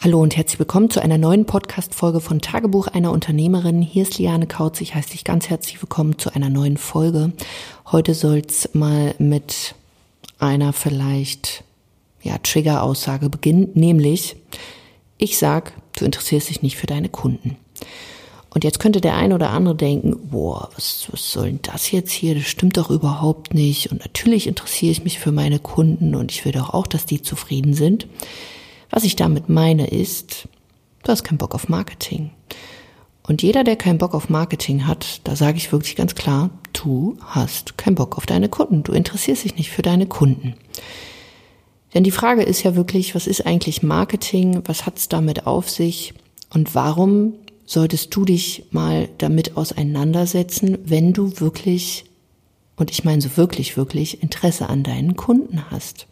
Hallo und herzlich willkommen zu einer neuen Podcast-Folge von Tagebuch einer Unternehmerin. Hier ist Liane Kautz. Ich heiße dich ganz herzlich willkommen zu einer neuen Folge. Heute soll's mal mit einer vielleicht, ja, Trigger-Aussage beginnen, nämlich, ich sag, du interessierst dich nicht für deine Kunden. Und jetzt könnte der ein oder andere denken, boah, was, was soll denn das jetzt hier? Das stimmt doch überhaupt nicht. Und natürlich interessiere ich mich für meine Kunden und ich will doch auch, dass die zufrieden sind. Was ich damit meine ist, du hast keinen Bock auf Marketing. Und jeder, der keinen Bock auf Marketing hat, da sage ich wirklich ganz klar, du hast keinen Bock auf deine Kunden. Du interessierst dich nicht für deine Kunden. Denn die Frage ist ja wirklich, was ist eigentlich Marketing? Was hat es damit auf sich? Und warum solltest du dich mal damit auseinandersetzen, wenn du wirklich, und ich meine so wirklich, wirklich Interesse an deinen Kunden hast?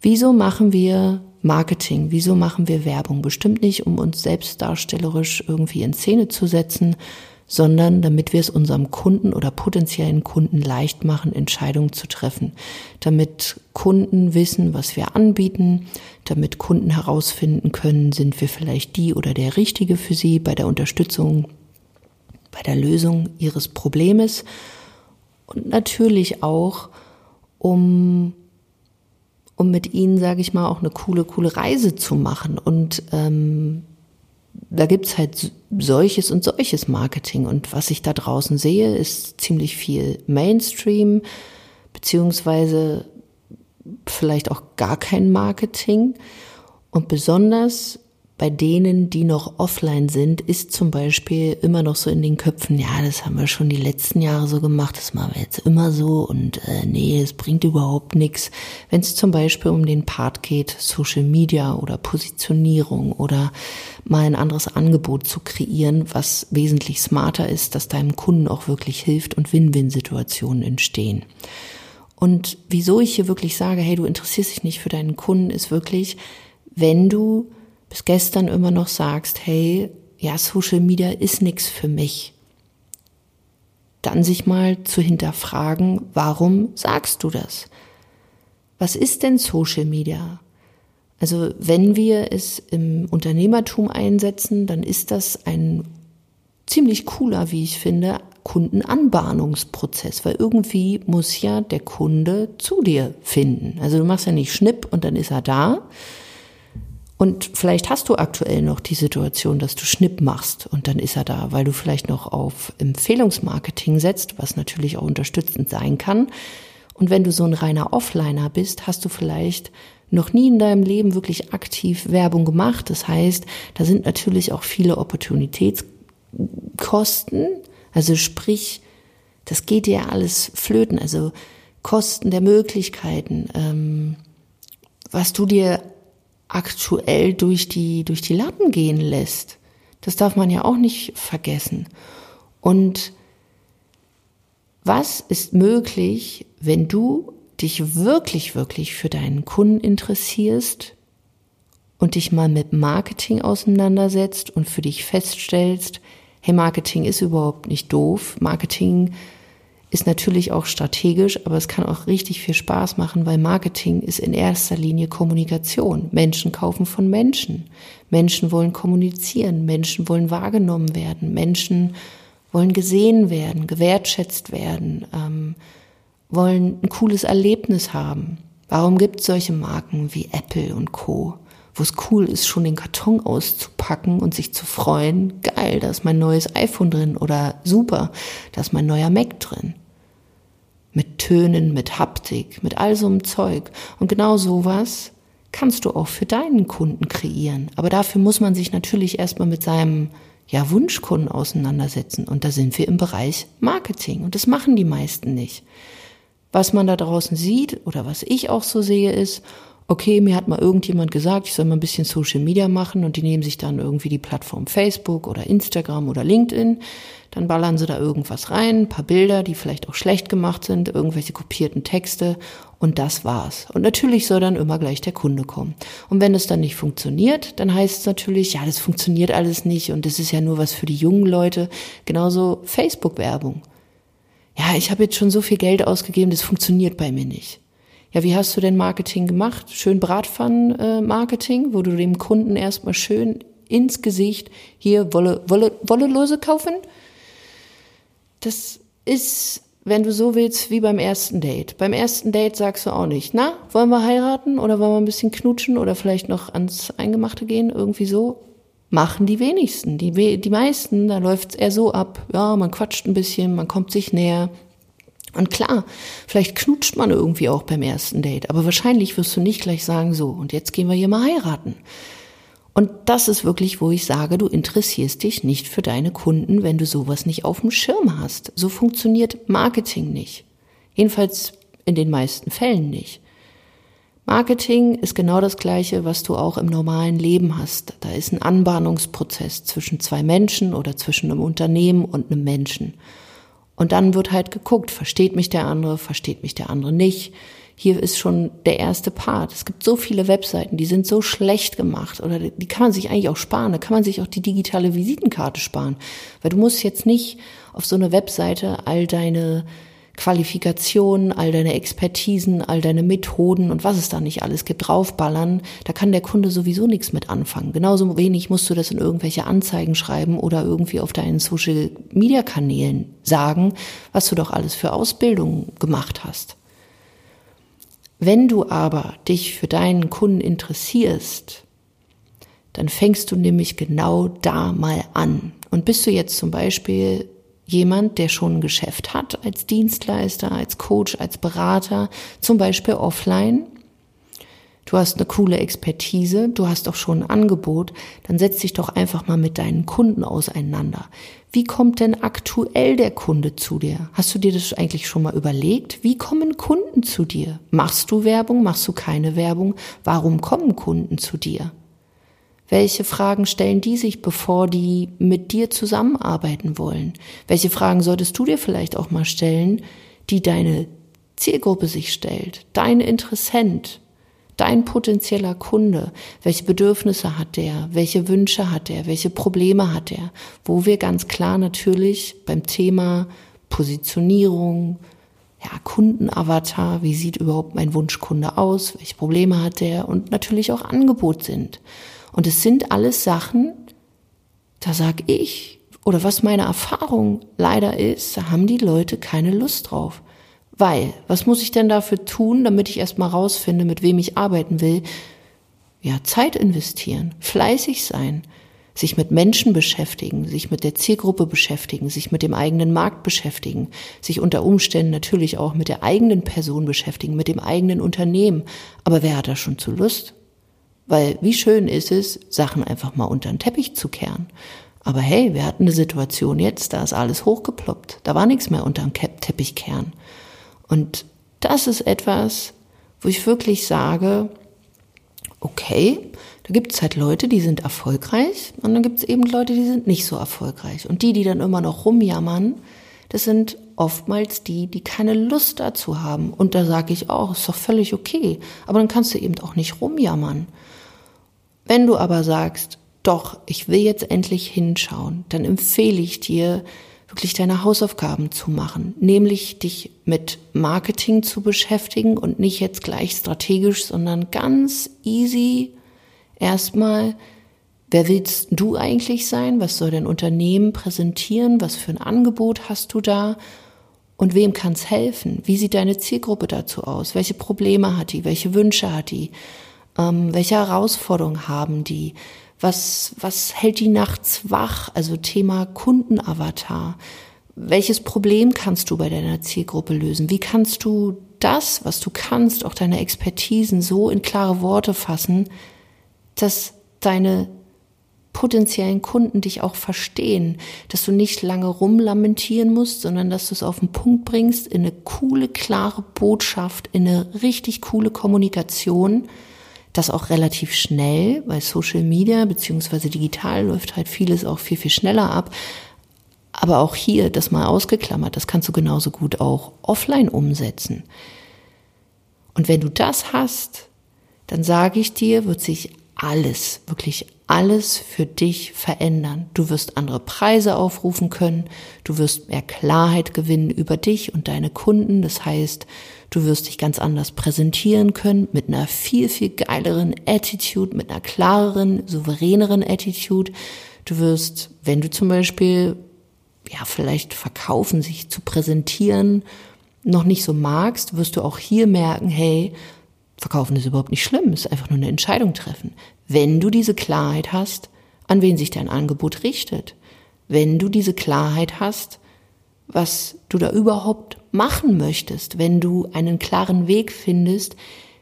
Wieso machen wir Marketing? Wieso machen wir Werbung? Bestimmt nicht, um uns selbst darstellerisch irgendwie in Szene zu setzen, sondern damit wir es unserem Kunden oder potenziellen Kunden leicht machen, Entscheidungen zu treffen. Damit Kunden wissen, was wir anbieten, damit Kunden herausfinden können, sind wir vielleicht die oder der Richtige für sie bei der Unterstützung, bei der Lösung ihres Problems und natürlich auch, um um mit ihnen, sage ich mal, auch eine coole, coole Reise zu machen. Und ähm, da gibt's halt solches und solches Marketing. Und was ich da draußen sehe, ist ziemlich viel Mainstream, beziehungsweise vielleicht auch gar kein Marketing. Und besonders bei denen, die noch offline sind, ist zum Beispiel immer noch so in den Köpfen, ja, das haben wir schon die letzten Jahre so gemacht, das machen wir jetzt immer so und äh, nee, es bringt überhaupt nichts. Wenn es zum Beispiel um den Part geht, Social Media oder Positionierung oder mal ein anderes Angebot zu kreieren, was wesentlich smarter ist, dass deinem Kunden auch wirklich hilft und Win-Win-Situationen entstehen. Und wieso ich hier wirklich sage, hey, du interessierst dich nicht für deinen Kunden, ist wirklich, wenn du bis gestern immer noch sagst, hey, ja, Social Media ist nichts für mich, dann sich mal zu hinterfragen, warum sagst du das? Was ist denn Social Media? Also wenn wir es im Unternehmertum einsetzen, dann ist das ein ziemlich cooler, wie ich finde, Kundenanbahnungsprozess, weil irgendwie muss ja der Kunde zu dir finden. Also du machst ja nicht Schnipp und dann ist er da, und vielleicht hast du aktuell noch die Situation, dass du Schnipp machst und dann ist er da, weil du vielleicht noch auf Empfehlungsmarketing setzt, was natürlich auch unterstützend sein kann. Und wenn du so ein reiner Offliner bist, hast du vielleicht noch nie in deinem Leben wirklich aktiv Werbung gemacht. Das heißt, da sind natürlich auch viele Opportunitätskosten. Also sprich, das geht dir alles flöten. Also Kosten der Möglichkeiten, ähm, was du dir aktuell durch die, durch die Lappen gehen lässt. Das darf man ja auch nicht vergessen. Und was ist möglich, wenn du dich wirklich, wirklich für deinen Kunden interessierst und dich mal mit Marketing auseinandersetzt und für dich feststellst, hey, Marketing ist überhaupt nicht doof. Marketing ist natürlich auch strategisch, aber es kann auch richtig viel Spaß machen, weil Marketing ist in erster Linie Kommunikation. Menschen kaufen von Menschen. Menschen wollen kommunizieren. Menschen wollen wahrgenommen werden. Menschen wollen gesehen werden, gewertschätzt werden, ähm, wollen ein cooles Erlebnis haben. Warum gibt es solche Marken wie Apple und Co., wo es cool ist, schon den Karton auszupacken und sich zu freuen, geil, da ist mein neues iPhone drin oder super, da ist mein neuer Mac drin. Mit Tönen, mit Haptik, mit all so einem Zeug. Und genau sowas kannst du auch für deinen Kunden kreieren. Aber dafür muss man sich natürlich erstmal mit seinem ja, Wunschkunden auseinandersetzen. Und da sind wir im Bereich Marketing. Und das machen die meisten nicht. Was man da draußen sieht oder was ich auch so sehe, ist, okay, mir hat mal irgendjemand gesagt, ich soll mal ein bisschen Social Media machen und die nehmen sich dann irgendwie die Plattform Facebook oder Instagram oder LinkedIn, dann ballern sie da irgendwas rein, ein paar Bilder, die vielleicht auch schlecht gemacht sind, irgendwelche kopierten Texte und das war's. Und natürlich soll dann immer gleich der Kunde kommen. Und wenn es dann nicht funktioniert, dann heißt es natürlich, ja, das funktioniert alles nicht und das ist ja nur was für die jungen Leute. Genauso Facebook-Werbung. Ja, ich habe jetzt schon so viel Geld ausgegeben, das funktioniert bei mir nicht. Ja, wie hast du denn Marketing gemacht? Schön Bratpfannen-Marketing, wo du dem Kunden erstmal schön ins Gesicht hier Wolle, Wolle, Wollelose kaufen? Das ist, wenn du so willst, wie beim ersten Date. Beim ersten Date sagst du auch nicht, na, wollen wir heiraten oder wollen wir ein bisschen knutschen oder vielleicht noch ans Eingemachte gehen, irgendwie so. Machen die wenigsten. Die, die meisten, da läuft's eher so ab, ja, man quatscht ein bisschen, man kommt sich näher, und klar, vielleicht knutscht man irgendwie auch beim ersten Date, aber wahrscheinlich wirst du nicht gleich sagen, so, und jetzt gehen wir hier mal heiraten. Und das ist wirklich, wo ich sage, du interessierst dich nicht für deine Kunden, wenn du sowas nicht auf dem Schirm hast. So funktioniert Marketing nicht. Jedenfalls in den meisten Fällen nicht. Marketing ist genau das Gleiche, was du auch im normalen Leben hast. Da ist ein Anbahnungsprozess zwischen zwei Menschen oder zwischen einem Unternehmen und einem Menschen. Und dann wird halt geguckt, versteht mich der andere, versteht mich der andere nicht. Hier ist schon der erste Part. Es gibt so viele Webseiten, die sind so schlecht gemacht oder die kann man sich eigentlich auch sparen. Da kann man sich auch die digitale Visitenkarte sparen. Weil du musst jetzt nicht auf so eine Webseite all deine Qualifikationen, all deine Expertisen, all deine Methoden und was es da nicht alles gibt, draufballern, da kann der Kunde sowieso nichts mit anfangen. Genauso wenig musst du das in irgendwelche Anzeigen schreiben oder irgendwie auf deinen Social Media Kanälen sagen, was du doch alles für Ausbildung gemacht hast. Wenn du aber dich für deinen Kunden interessierst, dann fängst du nämlich genau da mal an. Und bist du jetzt zum Beispiel jemand, der schon ein Geschäft hat als Dienstleister, als Coach, als Berater, zum Beispiel offline. Du hast eine coole Expertise, du hast auch schon ein Angebot, dann setz dich doch einfach mal mit deinen Kunden auseinander. Wie kommt denn aktuell der Kunde zu dir? Hast du dir das eigentlich schon mal überlegt? Wie kommen Kunden zu dir? Machst du Werbung? Machst du keine Werbung? Warum kommen Kunden zu dir? Welche Fragen stellen die sich, bevor die mit dir zusammenarbeiten wollen? Welche Fragen solltest du dir vielleicht auch mal stellen, die deine Zielgruppe sich stellt, dein Interessent, dein potenzieller Kunde? Welche Bedürfnisse hat der? Welche Wünsche hat er? Welche Probleme hat er? Wo wir ganz klar natürlich beim Thema Positionierung, ja, Kundenavatar, wie sieht überhaupt mein Wunschkunde aus? Welche Probleme hat der? Und natürlich auch Angebot sind. Und es sind alles Sachen, da sag ich, oder was meine Erfahrung leider ist, da haben die Leute keine Lust drauf. Weil, was muss ich denn dafür tun, damit ich erstmal rausfinde, mit wem ich arbeiten will? Ja, Zeit investieren, fleißig sein, sich mit Menschen beschäftigen, sich mit der Zielgruppe beschäftigen, sich mit dem eigenen Markt beschäftigen, sich unter Umständen natürlich auch mit der eigenen Person beschäftigen, mit dem eigenen Unternehmen. Aber wer hat da schon zu Lust? Weil wie schön ist es, Sachen einfach mal unter den Teppich zu kehren. Aber hey, wir hatten eine Situation jetzt, da ist alles hochgeploppt. Da war nichts mehr unter dem Teppich kehren. Und das ist etwas, wo ich wirklich sage, okay, da gibt es halt Leute, die sind erfolgreich und dann gibt es eben Leute, die sind nicht so erfolgreich. Und die, die dann immer noch rumjammern, das sind oftmals die, die keine Lust dazu haben. Und da sage ich auch, ist doch völlig okay. Aber dann kannst du eben auch nicht rumjammern. Wenn du aber sagst, doch, ich will jetzt endlich hinschauen, dann empfehle ich dir, wirklich deine Hausaufgaben zu machen, nämlich dich mit Marketing zu beschäftigen und nicht jetzt gleich strategisch, sondern ganz easy erstmal, wer willst du eigentlich sein? Was soll dein Unternehmen präsentieren? Was für ein Angebot hast du da? Und wem kann es helfen? Wie sieht deine Zielgruppe dazu aus? Welche Probleme hat die? Welche Wünsche hat die? Ähm, welche Herausforderungen haben die? Was, was hält die nachts wach? Also Thema Kundenavatar. Welches Problem kannst du bei deiner Zielgruppe lösen? Wie kannst du das, was du kannst, auch deine Expertisen so in klare Worte fassen, dass deine potenziellen Kunden dich auch verstehen, dass du nicht lange rumlamentieren musst, sondern dass du es auf den Punkt bringst in eine coole, klare Botschaft, in eine richtig coole Kommunikation, das auch relativ schnell, weil Social Media beziehungsweise digital läuft halt vieles auch viel, viel schneller ab. Aber auch hier, das mal ausgeklammert, das kannst du genauso gut auch offline umsetzen. Und wenn du das hast, dann sage ich dir, wird sich alles, wirklich alles für dich verändern. Du wirst andere Preise aufrufen können, du wirst mehr Klarheit gewinnen über dich und deine Kunden. Das heißt, du wirst dich ganz anders präsentieren können mit einer viel, viel geileren Attitude, mit einer klareren, souveräneren Attitude. Du wirst, wenn du zum Beispiel, ja, vielleicht verkaufen, sich zu präsentieren, noch nicht so magst, wirst du auch hier merken, hey, verkaufen ist überhaupt nicht schlimm, ist einfach nur eine Entscheidung treffen wenn du diese Klarheit hast, an wen sich dein Angebot richtet, wenn du diese Klarheit hast, was du da überhaupt machen möchtest, wenn du einen klaren Weg findest,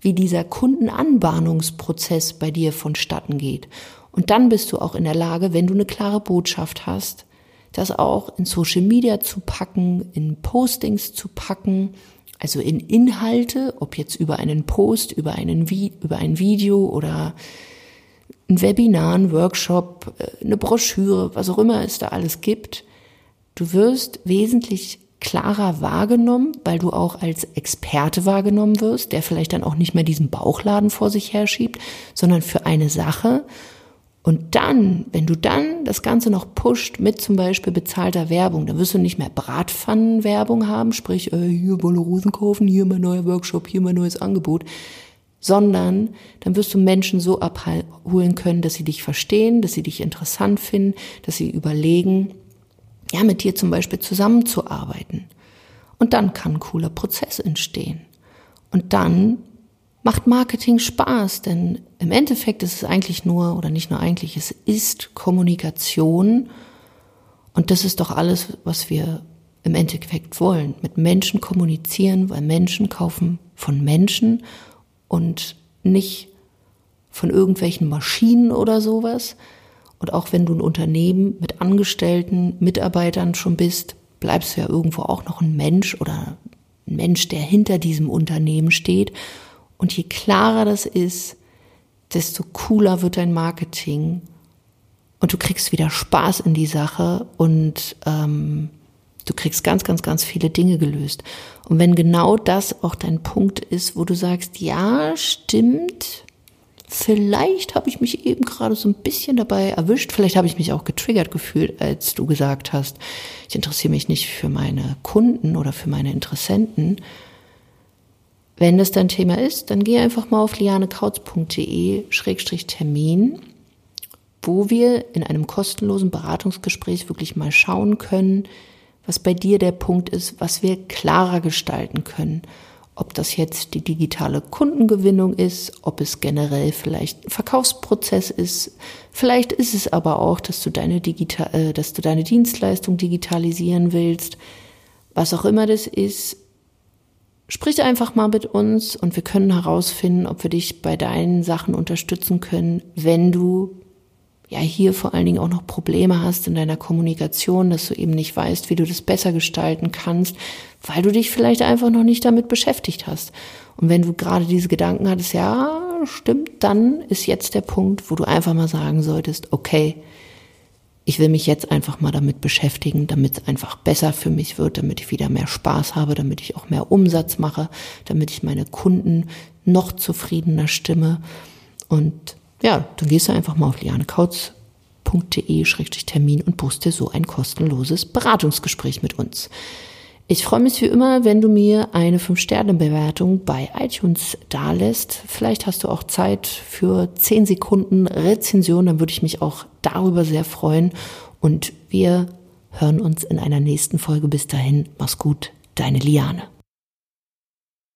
wie dieser Kundenanbahnungsprozess bei dir vonstatten geht. Und dann bist du auch in der Lage, wenn du eine klare Botschaft hast, das auch in Social Media zu packen, in Postings zu packen, also in Inhalte, ob jetzt über einen Post, über einen, über ein Video oder ein Webinar, ein Workshop, äh, eine Broschüre, was auch immer es da alles gibt. Du wirst wesentlich klarer wahrgenommen, weil du auch als Experte wahrgenommen wirst, der vielleicht dann auch nicht mehr diesen Bauchladen vor sich herschiebt, sondern für eine Sache. Und dann, wenn du dann das Ganze noch pusht mit zum Beispiel bezahlter Werbung, dann wirst du nicht mehr Bratpfannenwerbung haben, sprich, äh, hier Wolle Rosen kaufen, hier mein neuer Workshop, hier mein neues Angebot, sondern dann wirst du Menschen so abholen können, dass sie dich verstehen, dass sie dich interessant finden, dass sie überlegen, ja, mit dir zum Beispiel zusammenzuarbeiten. Und dann kann ein cooler Prozess entstehen. Und dann macht Marketing Spaß, denn im Endeffekt ist es eigentlich nur, oder nicht nur eigentlich, es ist Kommunikation. Und das ist doch alles, was wir im Endeffekt wollen. Mit Menschen kommunizieren, weil Menschen kaufen von Menschen und nicht von irgendwelchen Maschinen oder sowas. Und auch wenn du ein Unternehmen mit Angestellten, Mitarbeitern schon bist, bleibst du ja irgendwo auch noch ein Mensch oder ein Mensch, der hinter diesem Unternehmen steht. Und je klarer das ist, desto cooler wird dein Marketing und du kriegst wieder Spaß in die Sache und ähm, Du kriegst ganz, ganz, ganz viele Dinge gelöst. Und wenn genau das auch dein Punkt ist, wo du sagst, ja, stimmt, vielleicht habe ich mich eben gerade so ein bisschen dabei erwischt, vielleicht habe ich mich auch getriggert gefühlt, als du gesagt hast, ich interessiere mich nicht für meine Kunden oder für meine Interessenten. Wenn das dein Thema ist, dann geh einfach mal auf lianekautz.de-termin, wo wir in einem kostenlosen Beratungsgespräch wirklich mal schauen können, was bei dir der Punkt ist, was wir klarer gestalten können. Ob das jetzt die digitale Kundengewinnung ist, ob es generell vielleicht ein Verkaufsprozess ist. Vielleicht ist es aber auch, dass du deine, digital, äh, dass du deine Dienstleistung digitalisieren willst. Was auch immer das ist, sprich einfach mal mit uns und wir können herausfinden, ob wir dich bei deinen Sachen unterstützen können, wenn du ja hier vor allen Dingen auch noch Probleme hast in deiner Kommunikation, dass du eben nicht weißt, wie du das besser gestalten kannst, weil du dich vielleicht einfach noch nicht damit beschäftigt hast. Und wenn du gerade diese Gedanken hattest, ja, stimmt, dann ist jetzt der Punkt, wo du einfach mal sagen solltest, okay, ich will mich jetzt einfach mal damit beschäftigen, damit es einfach besser für mich wird, damit ich wieder mehr Spaß habe, damit ich auch mehr Umsatz mache, damit ich meine Kunden noch zufriedener stimme. Und ja, dann gehst du einfach mal auf lianekautz.de-termin und buchst dir so ein kostenloses Beratungsgespräch mit uns. Ich freue mich wie immer, wenn du mir eine 5-Sterne-Bewertung bei iTunes dalässt. Vielleicht hast du auch Zeit für 10 Sekunden Rezension, dann würde ich mich auch darüber sehr freuen. Und wir hören uns in einer nächsten Folge. Bis dahin, mach's gut, deine Liane.